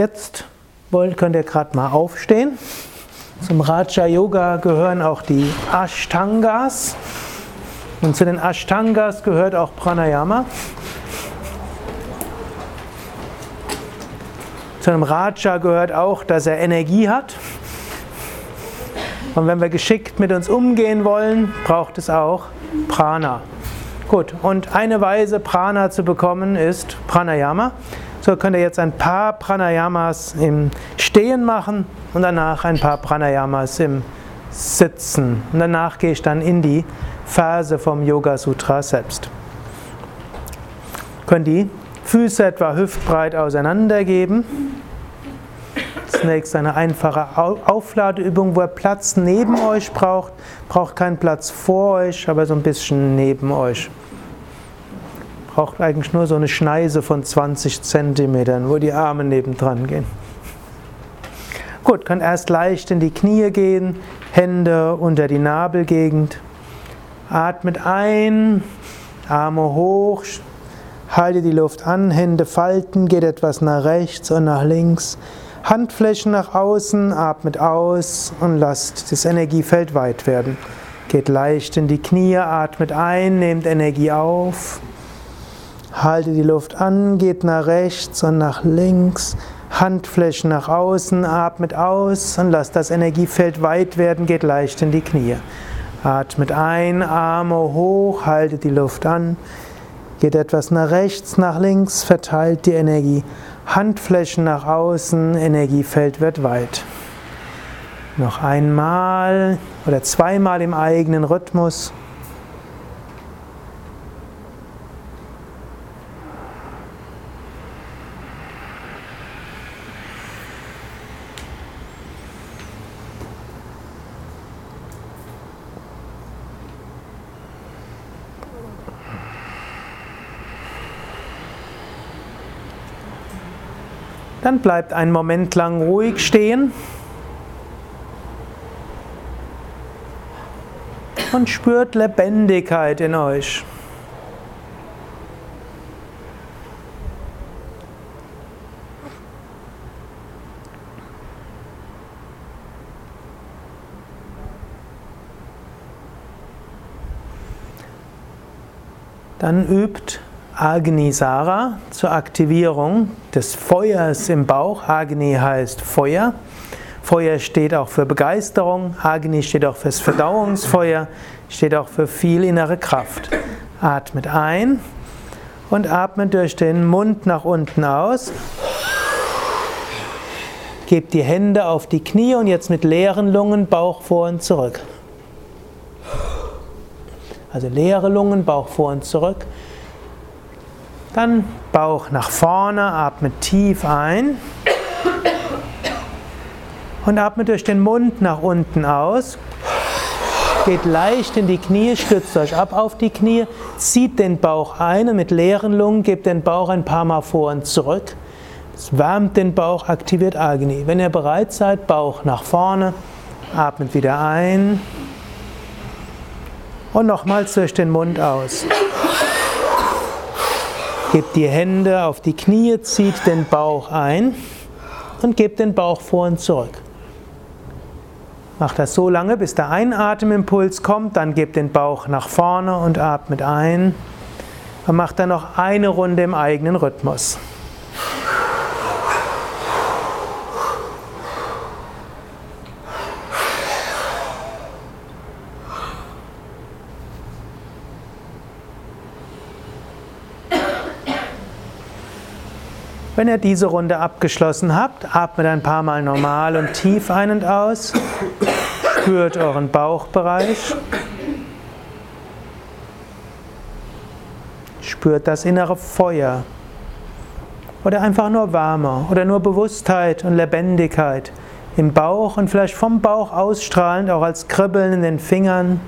Jetzt könnt ihr gerade mal aufstehen. Zum Raja Yoga gehören auch die Ashtangas. Und zu den Ashtangas gehört auch Pranayama. Zu einem Raja gehört auch, dass er Energie hat. Und wenn wir geschickt mit uns umgehen wollen, braucht es auch Prana. Gut, und eine Weise, Prana zu bekommen, ist Pranayama. So könnt ihr jetzt ein paar Pranayamas im Stehen machen und danach ein paar Pranayamas im Sitzen. Und danach gehe ich dann in die Phase vom Yoga Sutra selbst. Könnt die Füße etwa hüftbreit auseinandergeben. Zunächst eine einfache Aufladeübung, wo ihr Platz neben euch braucht. Braucht keinen Platz vor euch, aber so ein bisschen neben euch braucht eigentlich nur so eine Schneise von 20 cm, wo die Arme nebendran gehen. Gut, kann erst leicht in die Knie gehen, Hände unter die Nabelgegend. Atmet ein, Arme hoch, halte die Luft an, Hände falten, geht etwas nach rechts und nach links. Handflächen nach außen, atmet aus und lasst das Energiefeld weit werden. Geht leicht in die Knie, atmet ein, nehmt Energie auf. Halte die Luft an, geht nach rechts und nach links. Handflächen nach außen, atmet aus und lass das Energiefeld weit werden, geht leicht in die Knie. Atmet ein, Arme hoch, haltet die Luft an, geht etwas nach rechts, nach links, verteilt die Energie. Handflächen nach außen, Energiefeld wird weit. Noch einmal oder zweimal im eigenen Rhythmus. Dann bleibt einen Moment lang ruhig stehen und spürt Lebendigkeit in euch. Dann übt Agnisara zur Aktivierung des Feuers im Bauch. Agni heißt Feuer. Feuer steht auch für Begeisterung. Agni steht auch fürs Verdauungsfeuer, steht auch für viel innere Kraft. Atmet ein und atmet durch den Mund nach unten aus. Gebt die Hände auf die Knie und jetzt mit leeren Lungen Bauch vor und zurück. Also leere Lungen, Bauch vor und zurück. Dann Bauch nach vorne, atmet tief ein und atmet durch den Mund nach unten aus. Geht leicht in die Knie, stützt euch ab auf die Knie, zieht den Bauch ein und mit leeren Lungen gebt den Bauch ein paar Mal vor und zurück. Es wärmt den Bauch, aktiviert Agni. Wenn ihr bereit seid, Bauch nach vorne, atmet wieder ein und nochmals durch den Mund aus. Gebt die Hände auf die Knie, zieht den Bauch ein und gebt den Bauch vor und zurück. Macht das so lange, bis der Einatemimpuls kommt, dann gebt den Bauch nach vorne und atmet ein. Und macht dann noch eine Runde im eigenen Rhythmus. Wenn ihr diese Runde abgeschlossen habt, atmet ein paar Mal normal und tief ein und aus. Spürt euren Bauchbereich. Spürt das innere Feuer. Oder einfach nur Wärme oder nur Bewusstheit und Lebendigkeit im Bauch und vielleicht vom Bauch ausstrahlend auch als Kribbeln in den Fingern.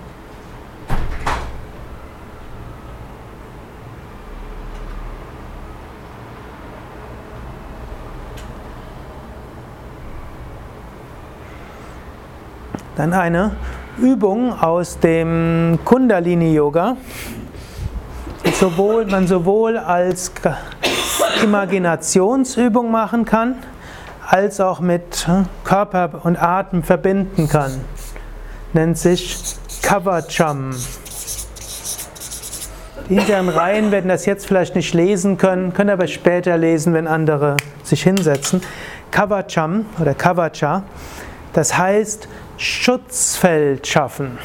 Dann eine Übung aus dem Kundalini Yoga, sowohl, man sowohl als Imaginationsübung machen kann, als auch mit hm, Körper und Atem verbinden kann. Nennt sich Kavacham. Die hinteren Reihen werden das jetzt vielleicht nicht lesen können, können aber später lesen, wenn andere sich hinsetzen. Kavacham oder Kavacha, das heißt Schutzfeld schaffen.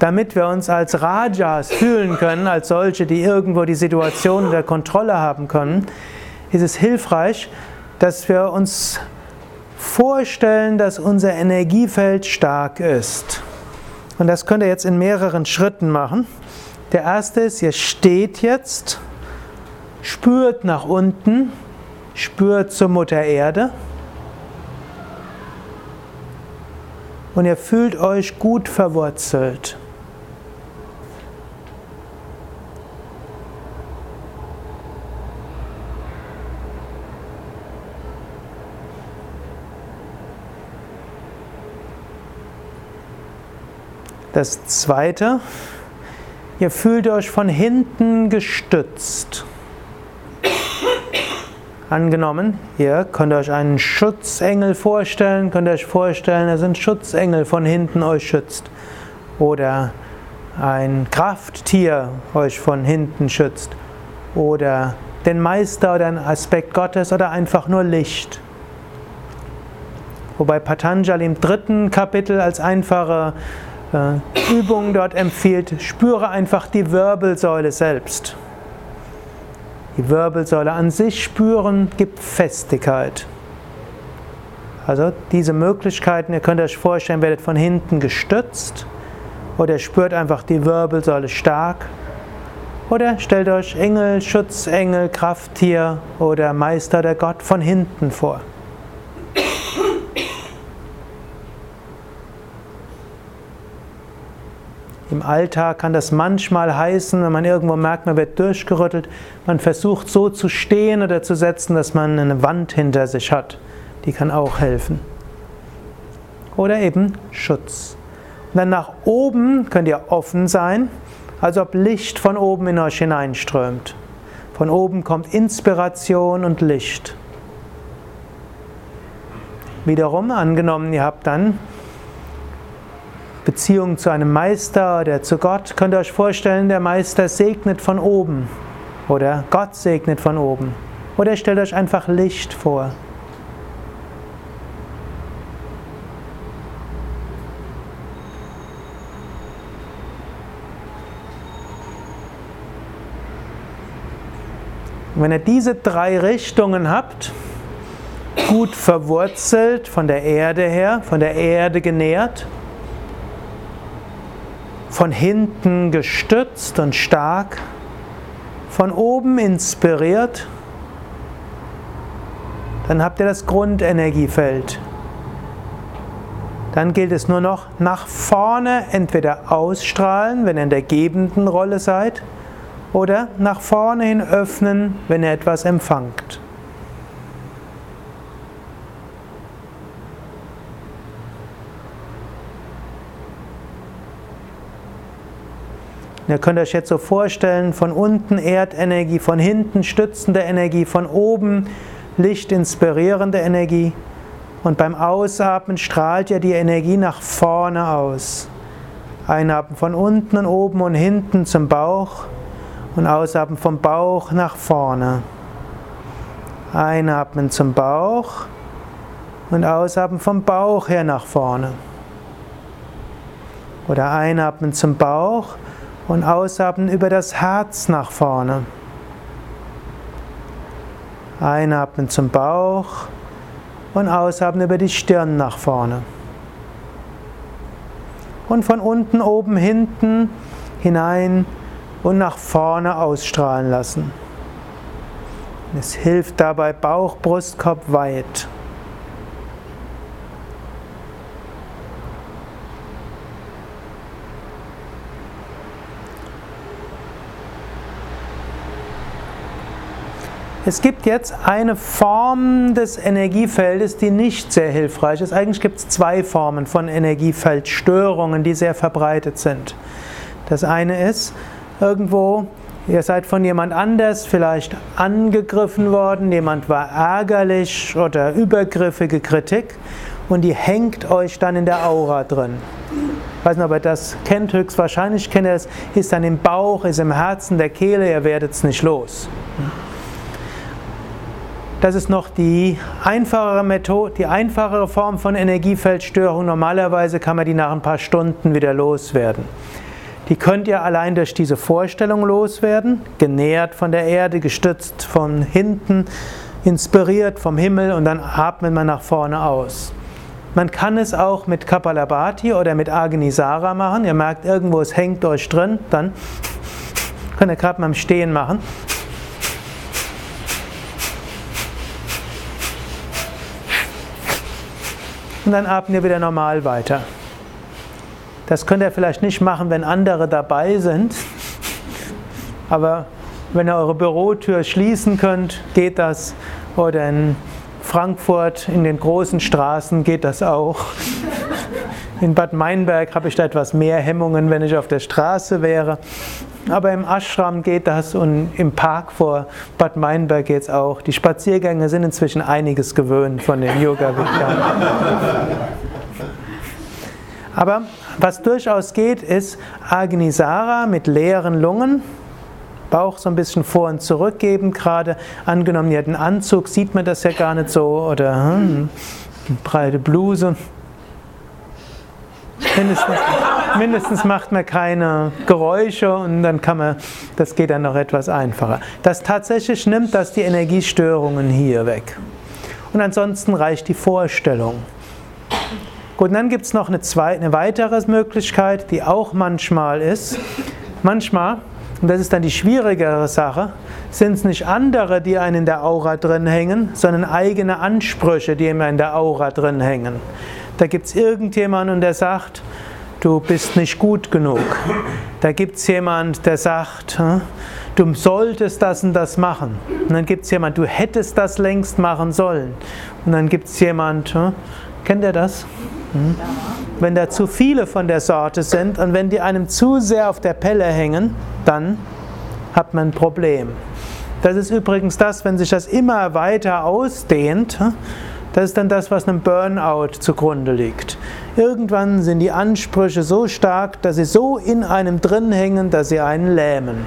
Damit wir uns als Rajas fühlen können, als solche, die irgendwo die Situation unter Kontrolle haben können, ist es hilfreich, dass wir uns vorstellen, dass unser Energiefeld stark ist. Und das könnt ihr jetzt in mehreren Schritten machen. Der erste ist, ihr steht jetzt, spürt nach unten, spürt zur Mutter Erde und ihr fühlt euch gut verwurzelt. Das zweite, ihr fühlt euch von hinten gestützt. Angenommen, ihr könnt euch einen Schutzengel vorstellen, könnt euch vorstellen, dass ein Schutzengel von hinten euch schützt. Oder ein Krafttier euch von hinten schützt. Oder den Meister oder ein Aspekt Gottes oder einfach nur Licht. Wobei Patanjali im dritten Kapitel als einfache äh, Übung dort empfiehlt, spüre einfach die Wirbelsäule selbst. Die Wirbelsäule an sich spüren gibt Festigkeit. Also diese Möglichkeiten, ihr könnt euch vorstellen, werdet von hinten gestützt oder spürt einfach die Wirbelsäule stark oder stellt euch Engel, Schutzengel, Krafttier oder Meister der Gott von hinten vor. Im Alltag kann das manchmal heißen, wenn man irgendwo merkt, man wird durchgerüttelt, man versucht so zu stehen oder zu setzen, dass man eine Wand hinter sich hat. Die kann auch helfen. Oder eben Schutz. Und dann nach oben könnt ihr offen sein, als ob Licht von oben in euch hineinströmt. Von oben kommt Inspiration und Licht. Wiederum angenommen, ihr habt dann Beziehung zu einem Meister oder zu Gott, könnt ihr euch vorstellen, der Meister segnet von oben oder Gott segnet von oben. Oder stellt euch einfach Licht vor. wenn ihr diese drei Richtungen habt, gut verwurzelt von der Erde her, von der Erde genährt, von hinten gestützt und stark, von oben inspiriert, dann habt ihr das Grundenergiefeld. Dann gilt es nur noch nach vorne entweder ausstrahlen, wenn ihr in der gebenden Rolle seid, oder nach vorne hin öffnen, wenn ihr etwas empfangt. Ihr könnt euch jetzt so vorstellen, von unten Erdenergie, von hinten stützende Energie, von oben Licht inspirierende Energie. Und beim Ausatmen strahlt ja die Energie nach vorne aus. Einatmen von unten und oben und hinten zum Bauch und ausatmen vom Bauch nach vorne. Einatmen zum Bauch und ausatmen vom Bauch her nach vorne. Oder einatmen zum Bauch und ausatmen über das Herz nach vorne. Einatmen zum Bauch und ausatmen über die Stirn nach vorne. Und von unten, oben, hinten hinein und nach vorne ausstrahlen lassen. Es hilft dabei Bauch, Brustkorb weit. Es gibt jetzt eine Form des Energiefeldes, die nicht sehr hilfreich ist. Eigentlich gibt es zwei Formen von Energiefeldstörungen, die sehr verbreitet sind. Das eine ist, irgendwo Ihr seid von jemand anders vielleicht angegriffen worden, jemand war ärgerlich oder übergriffige Kritik und die hängt euch dann in der Aura drin. Ich weiß nicht, ob ihr das kennt, höchstwahrscheinlich kennt ihr es, ist dann im Bauch, ist im Herzen, der Kehle, ihr werdet es nicht los. Das ist noch die einfachere Methode, die einfachere Form von Energiefeldstörung. Normalerweise kann man die nach ein paar Stunden wieder loswerden. Die könnt ihr allein durch diese Vorstellung loswerden, genährt von der Erde, gestützt von hinten, inspiriert vom Himmel und dann atmet man nach vorne aus. Man kann es auch mit Kapalabhati oder mit Agnisara machen. Ihr merkt, irgendwo es hängt euch drin, dann könnt ihr gerade mal im Stehen machen. Und dann atmen ihr wieder normal weiter. Das könnt ihr vielleicht nicht machen, wenn andere dabei sind. Aber wenn ihr eure Bürotür schließen könnt, geht das. Oder in Frankfurt in den großen Straßen geht das auch. In Bad Meinberg habe ich da etwas mehr Hemmungen, wenn ich auf der Straße wäre. Aber im Ashram geht das und im Park vor Bad Meinberg geht es auch. Die Spaziergänge sind inzwischen einiges gewöhnt von den yoga. Aber was durchaus geht, ist Agnisara mit leeren Lungen. Bauch so ein bisschen vor und zurück geben. Gerade angenommen, ihr habt einen Anzug, sieht man das ja gar nicht so. Oder hm, breite Bluse. Mindestens, mindestens, macht man keine Geräusche und dann kann man, das geht dann noch etwas einfacher. Das tatsächlich nimmt das die Energiestörungen hier weg. Und ansonsten reicht die Vorstellung. Gut, und dann gibt es noch eine, zweite, eine weitere Möglichkeit, die auch manchmal ist. Manchmal und das ist dann die schwierigere Sache, sind es nicht andere, die einen in der Aura drin hängen, sondern eigene Ansprüche, die immer in der Aura drin hängen. Da gibt es irgendjemanden, der sagt, du bist nicht gut genug. Da gibt es jemanden, der sagt, hm, du solltest das und das machen. Und dann gibt es jemanden, du hättest das längst machen sollen. Und dann gibt es jemanden, hm, kennt ihr das? Hm? Wenn da zu viele von der Sorte sind und wenn die einem zu sehr auf der Pelle hängen, dann hat man ein Problem. Das ist übrigens das, wenn sich das immer weiter ausdehnt, das ist dann das, was einem Burnout zugrunde liegt. Irgendwann sind die Ansprüche so stark, dass sie so in einem drin hängen, dass sie einen lähmen.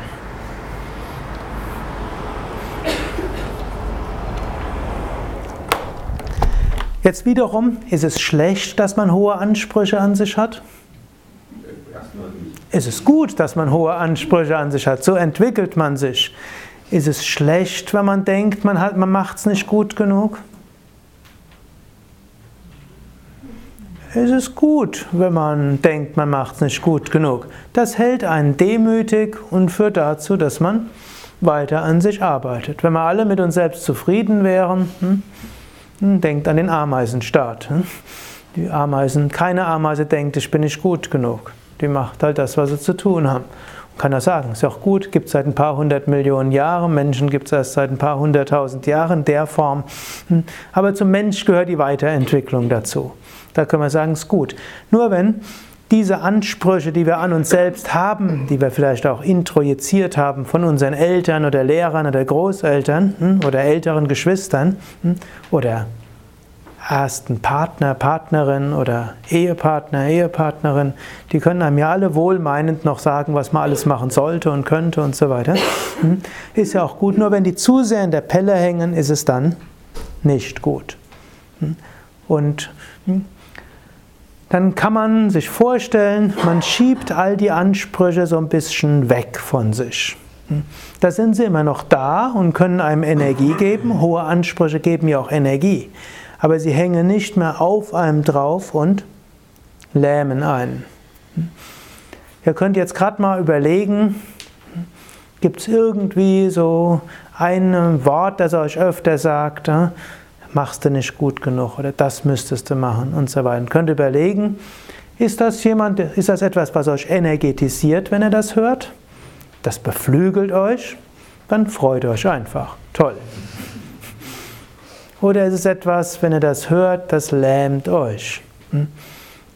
Jetzt wiederum, ist es schlecht, dass man hohe Ansprüche an sich hat? Ist es gut, dass man hohe Ansprüche an sich hat? So entwickelt man sich. Ist es schlecht, wenn man denkt, man, man macht es nicht gut genug? Ist es gut, wenn man denkt, man macht es nicht gut genug? Das hält einen demütig und führt dazu, dass man weiter an sich arbeitet. Wenn wir alle mit uns selbst zufrieden wären, hm, hm, denkt an den Ameisenstaat. Hm? Die Ameisen, keine Ameise denkt, ich bin nicht gut genug. Die macht halt das, was sie zu tun haben. Kann er sagen, ist auch gut, gibt es seit ein paar hundert Millionen Jahren, Menschen gibt es erst seit ein paar hunderttausend Jahren der Form. Hm? Aber zum Mensch gehört die Weiterentwicklung dazu. Da können wir sagen, ist gut. Nur wenn diese Ansprüche, die wir an uns selbst haben, die wir vielleicht auch introjiziert haben von unseren Eltern oder Lehrern oder Großeltern hm, oder älteren Geschwistern hm, oder ersten Partner, Partnerin oder Ehepartner, Ehepartnerin, die können einem ja alle wohlmeinend noch sagen, was man alles machen sollte und könnte und so weiter. Hm, ist ja auch gut, nur wenn die zu sehr in der Pelle hängen, ist es dann nicht gut. Und dann kann man sich vorstellen, man schiebt all die Ansprüche so ein bisschen weg von sich. Da sind sie immer noch da und können einem Energie geben. Hohe Ansprüche geben ja auch Energie. Aber sie hängen nicht mehr auf einem drauf und lähmen einen. Ihr könnt jetzt gerade mal überlegen, gibt es irgendwie so ein Wort, das euch öfter sagt, machst du nicht gut genug oder das müsstest du machen und so weiter. Und könnt überlegen, ist das jemand, ist das etwas, was euch energetisiert, wenn ihr das hört? Das beflügelt euch? Dann freut euch einfach. Toll. Oder ist es etwas, wenn ihr das hört, das lähmt euch? Hm?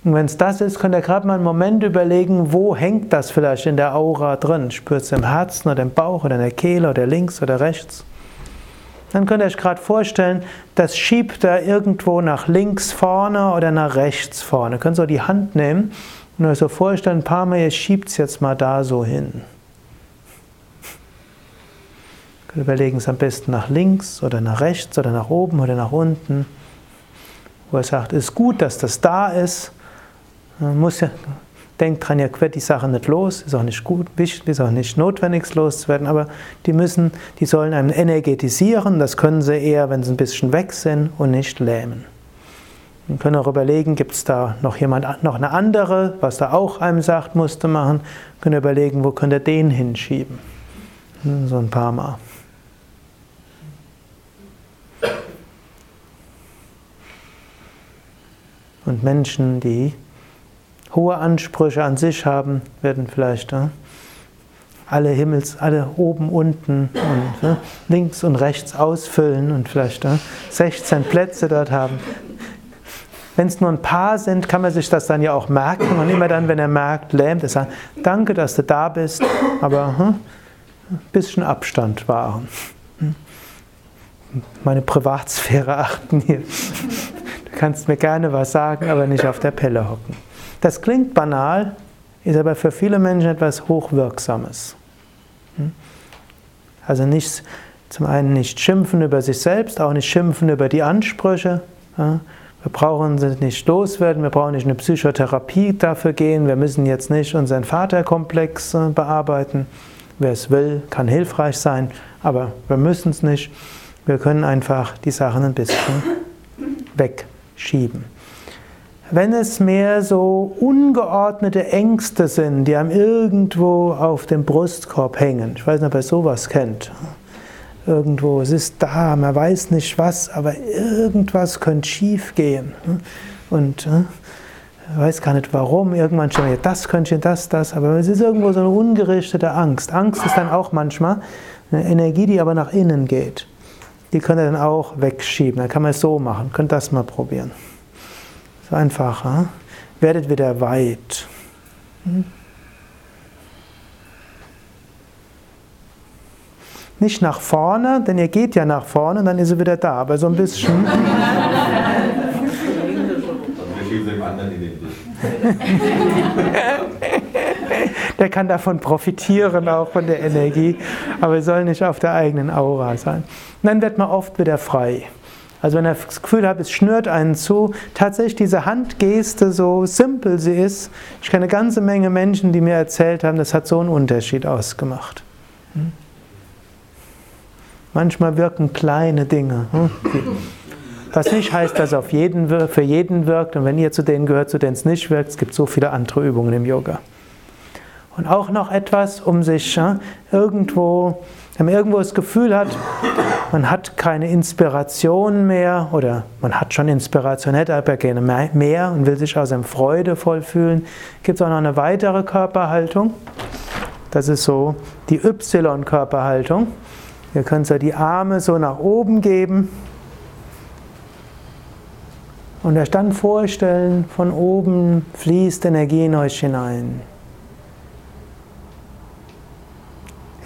Und wenn es das ist, könnt ihr gerade mal einen Moment überlegen, wo hängt das vielleicht in der Aura drin? Spürt es im Herzen oder im Bauch oder in der Kehle oder links oder rechts? Dann könnt ihr euch gerade vorstellen, das schiebt da irgendwo nach links vorne oder nach rechts vorne. Ihr könnt so die Hand nehmen und euch so vorstellen, ein paar Mal, ihr schiebt es jetzt mal da so hin. Überlegen es am besten nach links oder nach rechts oder nach oben oder nach unten. Wo er sagt, ist gut, dass das da ist. Man muss ja, denkt dran, ihr quält die Sache nicht los, ist auch nicht gut, ist auch nicht notwendig, loszuwerden, aber die müssen, die sollen einen energetisieren, das können sie eher, wenn sie ein bisschen weg sind und nicht lähmen. Wir können auch überlegen, gibt es da noch jemand, noch eine andere, was da auch einem sagt, musste machen. Wir können überlegen, wo könnt ihr den hinschieben. So ein paar Mal. Und Menschen, die hohe Ansprüche an sich haben, werden vielleicht äh, alle Himmels, alle oben, unten und äh, links und rechts ausfüllen und vielleicht äh, 16 Plätze dort haben. Wenn es nur ein paar sind, kann man sich das dann ja auch merken und immer dann, wenn er merkt, lähmt er sagt, danke, dass du da bist, aber hm, ein bisschen Abstand wahren. Hm. Meine Privatsphäre achten hier kannst mir gerne was sagen, aber nicht auf der Pelle hocken. Das klingt banal, ist aber für viele Menschen etwas Hochwirksames. Hm? Also nicht, zum einen nicht schimpfen über sich selbst, auch nicht schimpfen über die Ansprüche. Wir brauchen sie nicht loswerden, wir brauchen nicht eine Psychotherapie dafür gehen, wir müssen jetzt nicht unseren Vaterkomplex äh, bearbeiten. Wer es will, kann hilfreich sein, aber wir müssen es nicht. Wir können einfach die Sachen ein bisschen weg schieben. Wenn es mehr so ungeordnete Ängste sind, die einem irgendwo auf dem Brustkorb hängen, ich weiß nicht, ob ihr sowas kennt, irgendwo, es ist da, man weiß nicht was, aber irgendwas könnte schief gehen. Und äh, weiß gar nicht warum, irgendwann schon, ja, das könnte, das, das, aber es ist irgendwo so eine ungerichtete Angst. Angst ist dann auch manchmal eine Energie, die aber nach innen geht die könnt ihr dann auch wegschieben. Dann kann man es so machen. Könnt das mal probieren. So einfach. Hm? Werdet wieder weit. Hm? Nicht nach vorne, denn ihr geht ja nach vorne, dann ist sie wieder da, aber so ein bisschen. wir schieben dem anderen in den der kann davon profitieren, auch von der Energie, aber soll nicht auf der eigenen Aura sein. Und dann wird man oft wieder frei. Also wenn ihr das Gefühl habt, es schnürt einen zu, tatsächlich diese Handgeste, so simpel sie ist, ich kenne eine ganze Menge Menschen, die mir erzählt haben, das hat so einen Unterschied ausgemacht. Hm? Manchmal wirken kleine Dinge. Hm? Was nicht heißt, dass es auf jeden, für jeden wirkt. Und wenn ihr zu denen gehört, zu denen es nicht wirkt, es gibt so viele andere Übungen im Yoga. Und auch noch etwas, um sich ja, irgendwo, wenn man irgendwo das Gefühl hat, man hat keine Inspiration mehr oder man hat schon Inspiration, hätte aber gerne mehr und will sich aus dem Freude voll fühlen, gibt es auch noch eine weitere Körperhaltung. Das ist so die Y-Körperhaltung. Ihr könnt so die Arme so nach oben geben und euch dann vorstellen, von oben fließt Energie in euch hinein.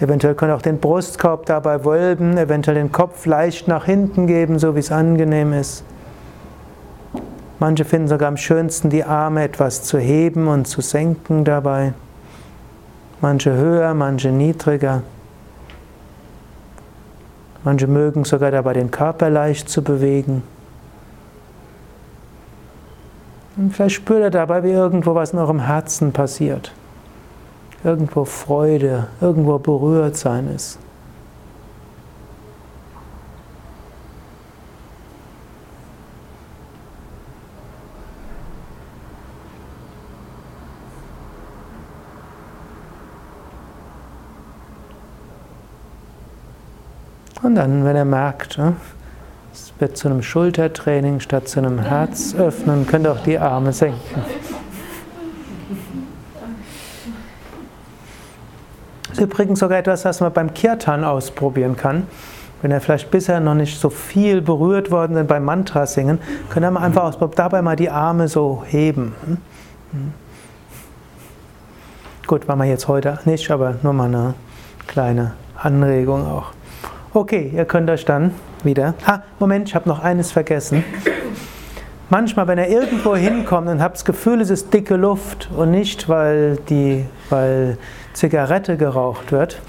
Eventuell könnt ihr auch den Brustkorb dabei wölben, eventuell den Kopf leicht nach hinten geben, so wie es angenehm ist. Manche finden sogar am schönsten, die Arme etwas zu heben und zu senken dabei. Manche höher, manche niedriger. Manche mögen sogar dabei den Körper leicht zu bewegen. Und vielleicht spürt ihr dabei, wie irgendwo was in eurem Herzen passiert irgendwo Freude, irgendwo berührt sein ist. Und dann, wenn er merkt, ne, es wird zu einem Schultertraining statt zu einem Herzöffnen, könnt ihr auch die Arme senken. Ist übrigens sogar etwas, was man beim Kirtan ausprobieren kann. Wenn ihr vielleicht bisher noch nicht so viel berührt worden seid beim Mantra singen, ihr mal einfach dabei mal die Arme so heben. Hm? Hm. Gut, machen wir jetzt heute nicht, aber nur mal eine kleine Anregung auch. Okay, ihr könnt euch dann wieder. Ah, Moment, ich habe noch eines vergessen. Manchmal, wenn ihr irgendwo hinkommt und habt das Gefühl, es ist dicke Luft und nicht, weil, die, weil Zigarette geraucht wird,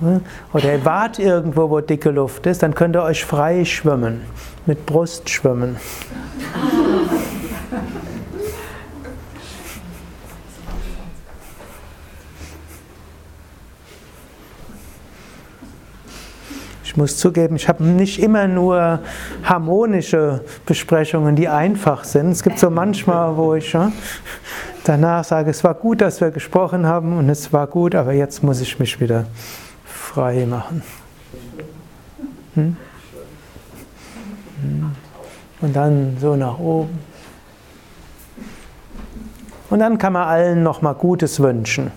hm, oder ihr wart irgendwo, wo dicke Luft ist, dann könnt ihr euch frei schwimmen, mit Brust schwimmen. Ich muss zugeben, ich habe nicht immer nur harmonische Besprechungen, die einfach sind. Es gibt so manchmal, wo ich ja, danach sage, es war gut, dass wir gesprochen haben und es war gut, aber jetzt muss ich mich wieder frei machen. Hm? hm? Und dann so nach oben. Und dann kann man allen nochmal Gutes wünschen.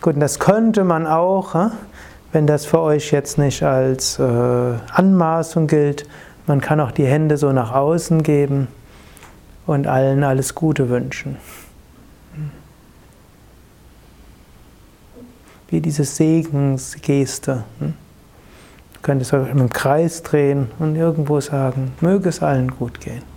Gut, und das könnte man auch. Hm? Wenn das für euch jetzt nicht als äh, Anmaßung gilt, man kann auch die Hände so nach außen geben und allen alles Gute wünschen. Wie diese Segensgeste. Hm? Du könntest euch im Kreis drehen und irgendwo sagen, möge es allen gut gehen.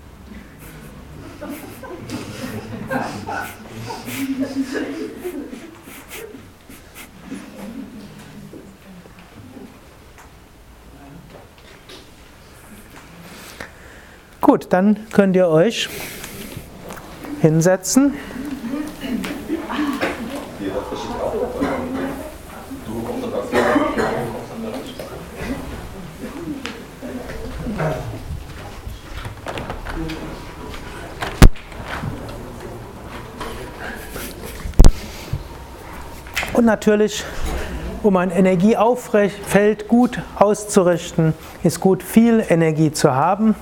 Gut, dann könnt ihr euch hinsetzen. Und natürlich, um ein Energieauffeld gut auszurichten, ist gut, viel Energie zu haben.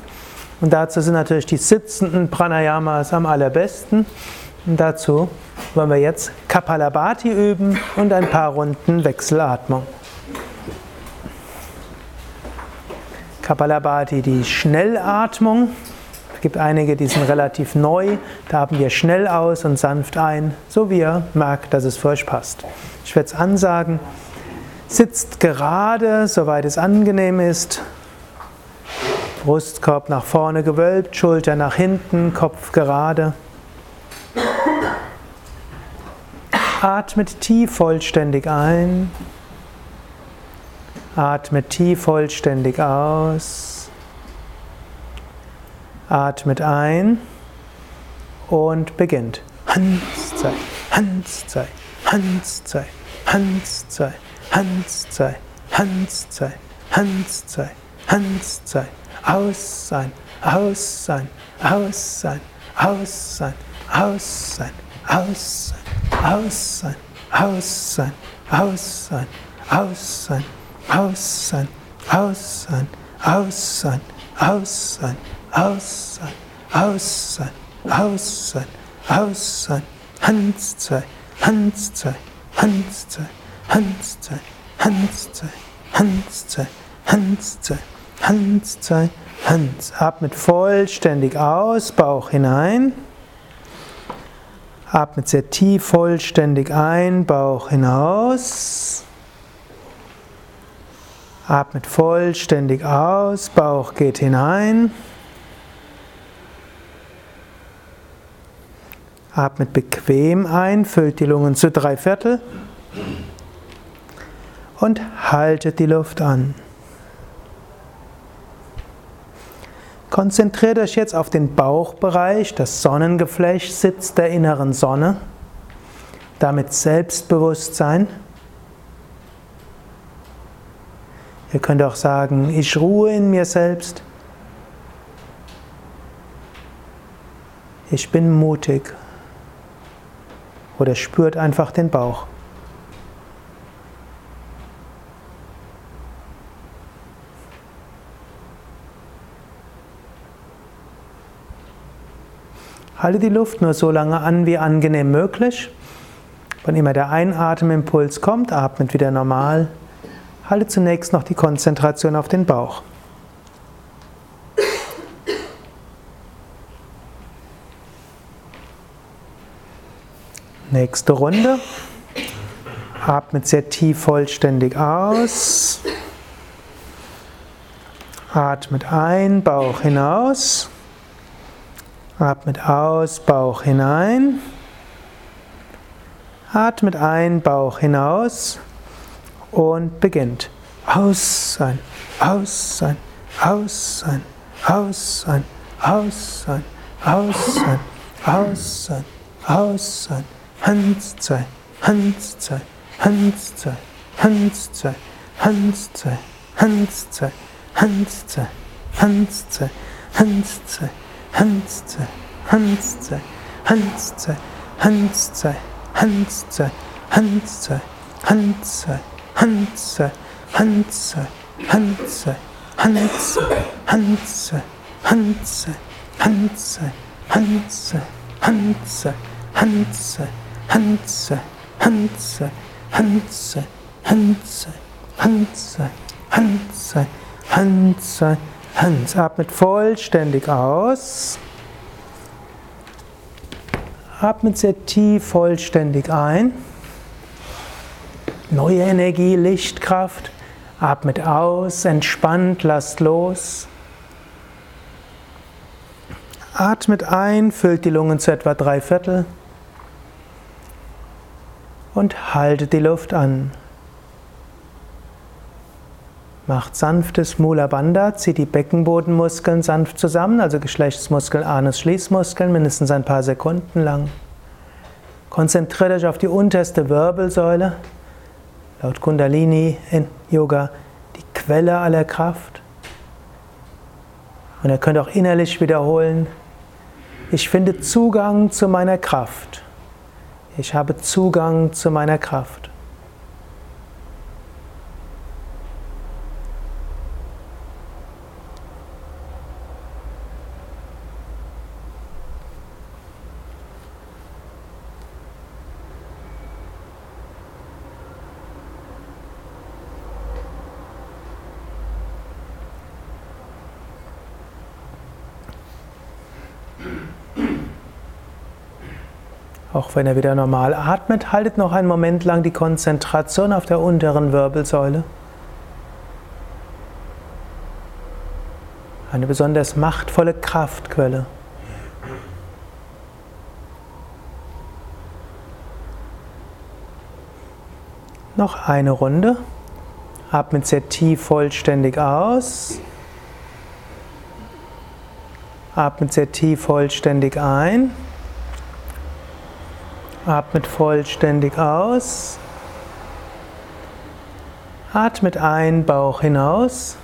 Und dazu sind natürlich die sitzenden Pranayamas am allerbesten. Und dazu wollen wir jetzt Kapalabhati üben und ein paar Runden Wechselatmung. Kapalabhati, die Schnellatmung. Es gibt einige, die sind relativ neu. Da haben wir schnell aus und sanft ein, so wie ihr merkt, dass es für euch passt. Ich werde es ansagen. Sitzt gerade, soweit es angenehm ist. Brustkorb nach vorne gewölbt, Schulter nach hinten, Kopf gerade. Atmet tief vollständig ein. Atmet tief vollständig aus. Atmet ein und beginnt. Hanszeit, Hanszeit, Hanszeit, Hanszeit, Hanszeit, Hanszeit, Hanszeit, Hanszeit aus sein, aus sein, aus sein, aus sein, aus sein, aus sein, aus sein, aus sein, aus sein, aus sein, aus sein, aus sein, aus sein, aus sein, aus sein, aus sein, aus sein, aus sein, Handzeit, Handzeit, Handzeit, Handzeit, Handzeit, Handzeit, Handzeit. Hans, zwei, Hans. Atmet vollständig aus, Bauch hinein. Atmet sehr tief vollständig ein, Bauch hinaus. Atmet vollständig aus, Bauch geht hinein. Atmet bequem ein, füllt die Lungen zu drei Viertel und haltet die Luft an. Konzentriert euch jetzt auf den Bauchbereich, das Sonnengeflecht, Sitz der inneren Sonne. Damit Selbstbewusstsein. Ihr könnt auch sagen, ich ruhe in mir selbst. Ich bin mutig. Oder spürt einfach den Bauch. Halte die Luft nur so lange an, wie angenehm möglich. Wann immer der Einatemimpuls kommt, atmet wieder normal. Halte zunächst noch die Konzentration auf den Bauch. Nächste Runde. Atmet sehr tief vollständig aus. Atmet ein, Bauch hinaus. Atmet aus, Bauch hinein. Atmet ein, Bauch hinaus und beginnt. Aus sein, aus sein, aus sein, aus sein, aus sein, aus sein, aus sein, aus sein. Hans zwei, Hans zwei, Hans zwei, Hans zwei, Hans zwei, Hans zwei, Hans zwei, Hans zwei, Hans zwei, Hans zwei, Hans zwei, Hans zwei, Hans zwei, Hans zwei, Hans zwei, Hans zwei, Hans zwei, Hans zwei, Hans zwei, Hans zwei, Hans zwei, Hans. Atmet vollständig aus. Atmet sehr tief vollständig ein. Neue Energie, Lichtkraft. Atmet aus, entspannt, lasst los. Atmet ein, füllt die Lungen zu etwa drei Viertel und haltet die Luft an. Macht sanftes Mula Bandha, zieht die Beckenbodenmuskeln sanft zusammen, also Geschlechtsmuskeln, Anus, Schließmuskeln, mindestens ein paar Sekunden lang. Konzentriert euch auf die unterste Wirbelsäule, laut Kundalini in Yoga die Quelle aller Kraft. Und ihr könnt auch innerlich wiederholen, ich finde Zugang zu meiner Kraft. Ich habe Zugang zu meiner Kraft. Wenn er wieder normal atmet, haltet noch einen Moment lang die Konzentration auf der unteren Wirbelsäule. Eine besonders machtvolle Kraftquelle. Noch eine Runde. Atmet sehr tief vollständig aus. Atmet sehr tief vollständig ein. Atmet vollständig aus. Atmet ein, Bauch hinaus.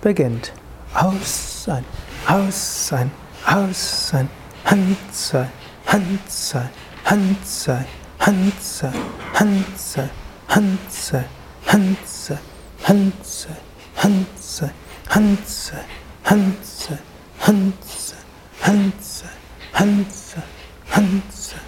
Beginnt. Aus sein, aus sein, aus sein. Hand sein, Hand sein, Hand sein, Hand sein, Hand sein, Hand sein, Hand sein, Hand sein, Hand sein, Hand sein, Hand sein, Hand sein, Hand sein, Hand sein, Hand sein.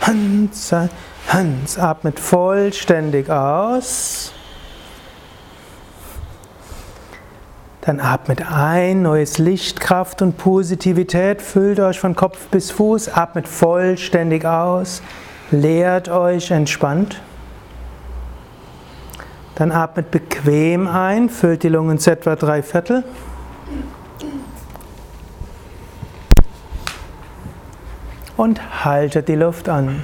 Hans, Hans. Atmet vollständig aus. Dann atmet ein, neues Licht, Kraft und Positivität füllt euch von Kopf bis Fuß. Atmet vollständig aus, leert euch entspannt. Dann atmet bequem ein, füllt die Lungen zu etwa drei Viertel. Und haltet die Luft an.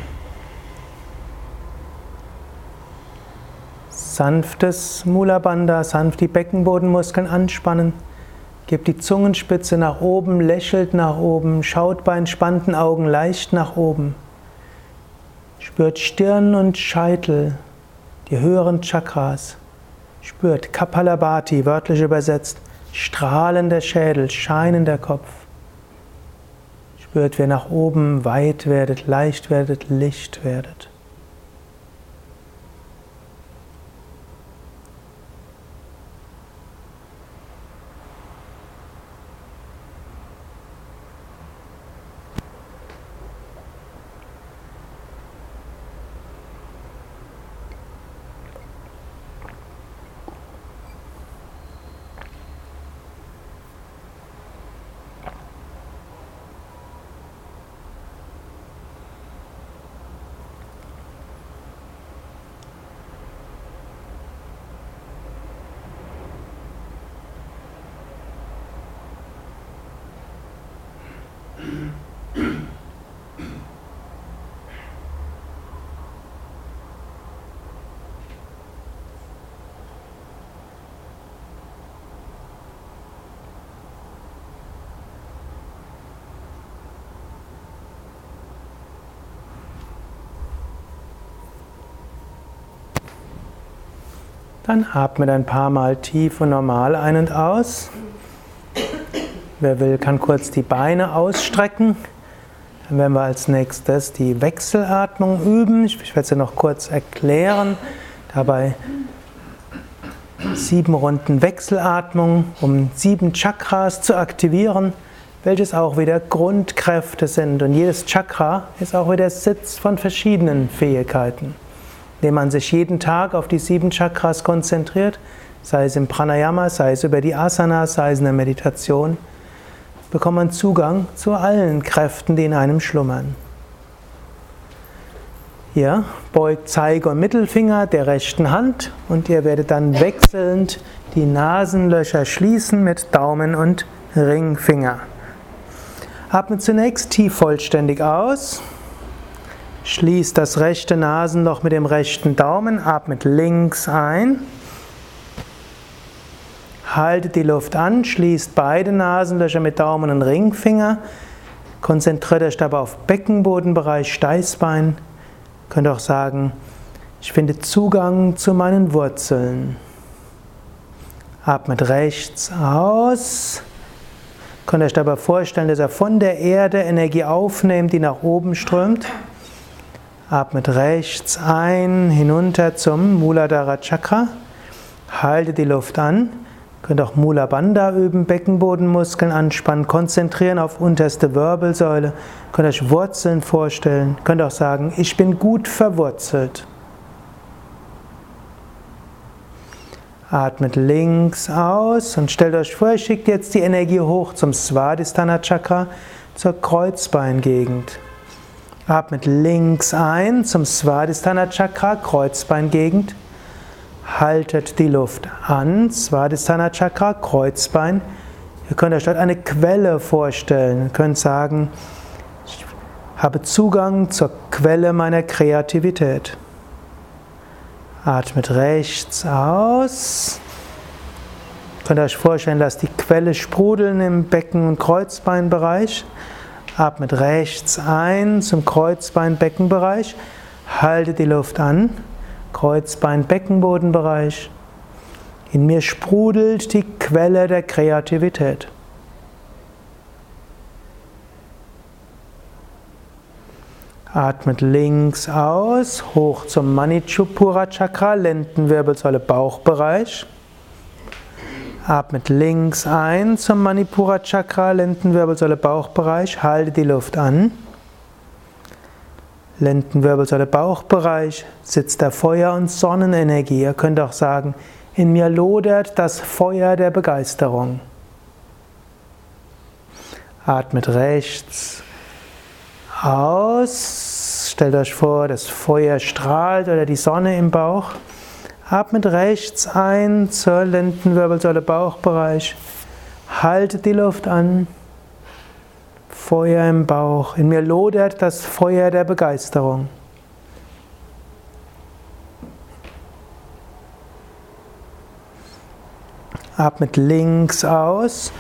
Sanftes Mula Bandha, sanft die Beckenbodenmuskeln anspannen. Gebt die Zungenspitze nach oben, lächelt nach oben, schaut bei entspannten Augen leicht nach oben. Spürt Stirn und Scheitel, die höheren Chakras. Spürt Kapalabhati, wörtlich übersetzt, strahlender Schädel, scheinender Kopf. Spürt, wie ihr nach oben weit werdet, leicht werdet, Licht werdet. Dann atmet ein paar Mal tief und normal ein und aus. Wer will, kann kurz die Beine ausstrecken. Dann werden wir als nächstes die Wechselatmung üben. Ich werde sie noch kurz erklären. Dabei sieben Runden Wechselatmung, um sieben Chakras zu aktivieren, welches auch wieder Grundkräfte sind. Und jedes Chakra ist auch wieder Sitz von verschiedenen Fähigkeiten indem man sich jeden Tag auf die sieben Chakras konzentriert, sei es im Pranayama, sei es über die Asanas, sei es in der Meditation, bekommt man Zugang zu allen Kräften, die in einem schlummern. Hier beugt Zeige und Mittelfinger der rechten Hand und ihr werdet dann wechselnd die Nasenlöcher schließen mit Daumen und Ringfinger. Atmet zunächst tief vollständig aus. Schließt das rechte Nasenloch mit dem rechten Daumen, atmet links ein. Haltet die Luft an, schließt beide Nasenlöcher mit Daumen und Ringfinger. Konzentriert euch dabei auf Beckenbodenbereich, Steißbein. Könnt auch sagen, ich finde Zugang zu meinen Wurzeln. Atmet rechts aus. Könnt euch dabei vorstellen, dass er von der Erde Energie aufnimmt, die nach oben strömt. Atmet rechts ein, hinunter zum Muladhara Chakra. Halte die Luft an. Könnt auch Mula Bandha üben, Beckenbodenmuskeln anspannen, konzentrieren auf unterste Wirbelsäule. Könnt euch Wurzeln vorstellen. Könnt auch sagen, ich bin gut verwurzelt. Atmet links aus und stellt euch vor, ihr schickt jetzt die Energie hoch zum Svadhisthana Chakra, zur Kreuzbeingegend. Atmet links ein zum Svadhisthana Chakra, Kreuzbeingegend. Haltet die Luft an, Svadhisthana Chakra, Kreuzbein. Ihr könnt euch dort eine Quelle vorstellen. Ihr könnt sagen, ich habe Zugang zur Quelle meiner Kreativität. Atmet rechts aus. Ihr könnt euch vorstellen, dass die Quelle sprudeln im Becken- und Kreuzbeinbereich. Atmet rechts ein zum Kreuzbein-Beckenbereich. Halte die Luft an. Kreuzbein-Beckenbodenbereich. In mir sprudelt die Quelle der Kreativität. Atmet links aus, hoch zum Manichupura Chakra, Lendenwirbelsäule, Bauchbereich. Atmet links ein zum Manipura Chakra, Lendenwirbelsäule, Bauchbereich. Halte die Luft an. Lendenwirbelsäule, Bauchbereich sitzt der Feuer- und Sonnenenergie. Ihr könnt auch sagen, in mir lodert das Feuer der Begeisterung. Atmet rechts aus. Stellt euch vor, das Feuer strahlt oder die Sonne im Bauch. Atmet rechts ein zur Lendenwirbelsäule, Bauchbereich. Haltet die Luft an. Feuer im Bauch. In mir lodert das Feuer der Begeisterung. Atmet links aus,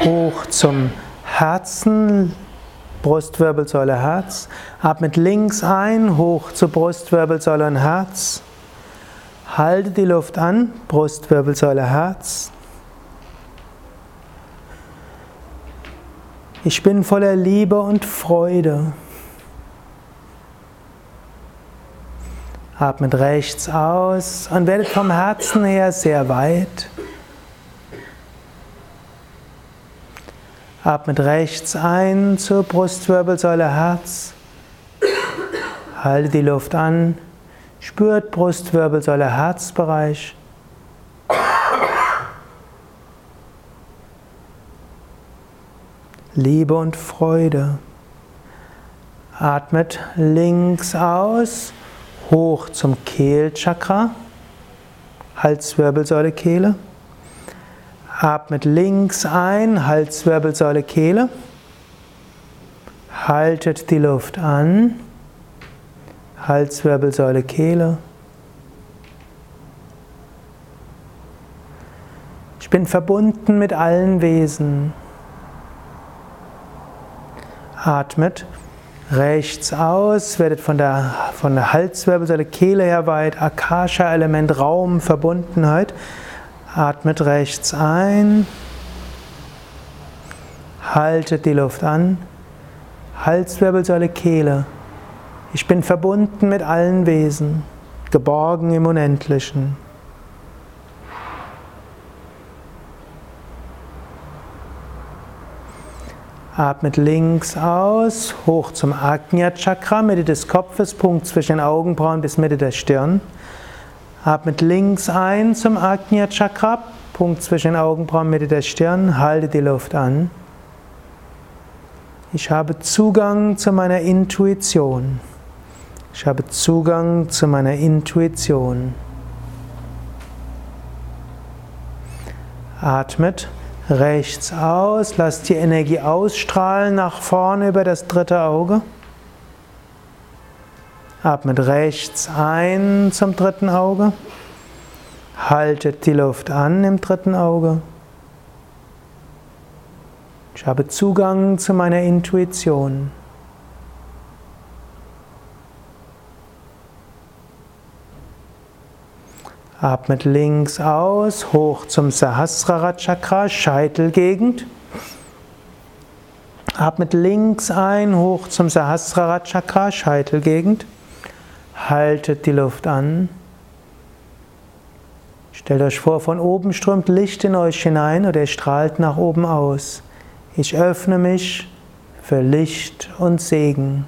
hoch zum Herzen, Brustwirbelsäule, Herz. Atmet links ein, hoch zur Brustwirbelsäule und Herz. Halte die Luft an, Brustwirbelsäule, Herz. Ich bin voller Liebe und Freude. Atmet rechts aus und werdet vom Herzen her sehr weit. Atmet rechts ein zur Brustwirbelsäule Herz. Halte die Luft an. Spürt Brustwirbelsäule Herzbereich. Liebe und Freude. Atmet links aus, hoch zum Kehlchakra, Halswirbelsäule Kehle. Atmet links ein, Halswirbelsäule Kehle. Haltet die Luft an, Halswirbelsäule Kehle. Ich bin verbunden mit allen Wesen. Atmet rechts aus, werdet von der, von der Halswirbelsäule, Kehle her weit, Akasha-Element, Raum, Verbundenheit. Atmet rechts ein, haltet die Luft an, Halswirbelsäule, Kehle. Ich bin verbunden mit allen Wesen, geborgen im Unendlichen. Atmet links aus, hoch zum Ajna Chakra, Mitte des Kopfes, Punkt zwischen den Augenbrauen bis Mitte der Stirn. Atmet links ein zum Ajna Chakra, Punkt zwischen den Augenbrauen, Mitte der Stirn, halte die Luft an. Ich habe Zugang zu meiner Intuition. Ich habe Zugang zu meiner Intuition. Atmet rechts aus, lasst die Energie ausstrahlen nach vorne über das dritte Auge. Atmet rechts ein zum dritten Auge. Haltet die Luft an im dritten Auge. Ich habe Zugang zu meiner Intuition. Atmet links aus, hoch zum Sahasrara Chakra, Scheitelgegend. Atmet links ein, hoch zum Sahasrara Chakra, Scheitelgegend. Haltet die Luft an. Stellt euch vor, von oben strömt Licht in euch hinein oder ihr strahlt nach oben aus. Ich öffne mich für Licht und Segen.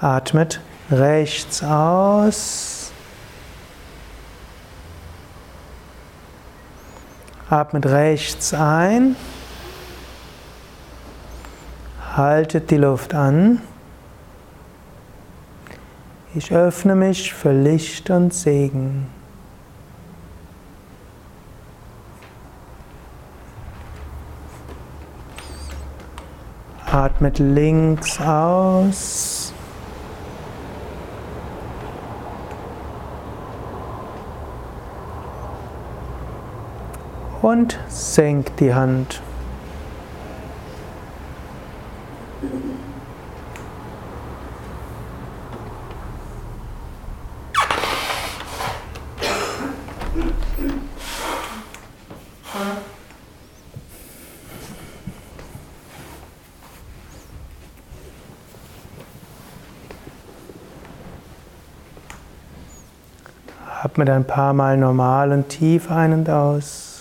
Atmet rechts aus. Atmet rechts ein. Haltet die Luft an. Ich öffne mich für Licht und Segen. Atmet links aus. Und senkt die Hand. Atme ein paar Mal normal und tief ein und aus.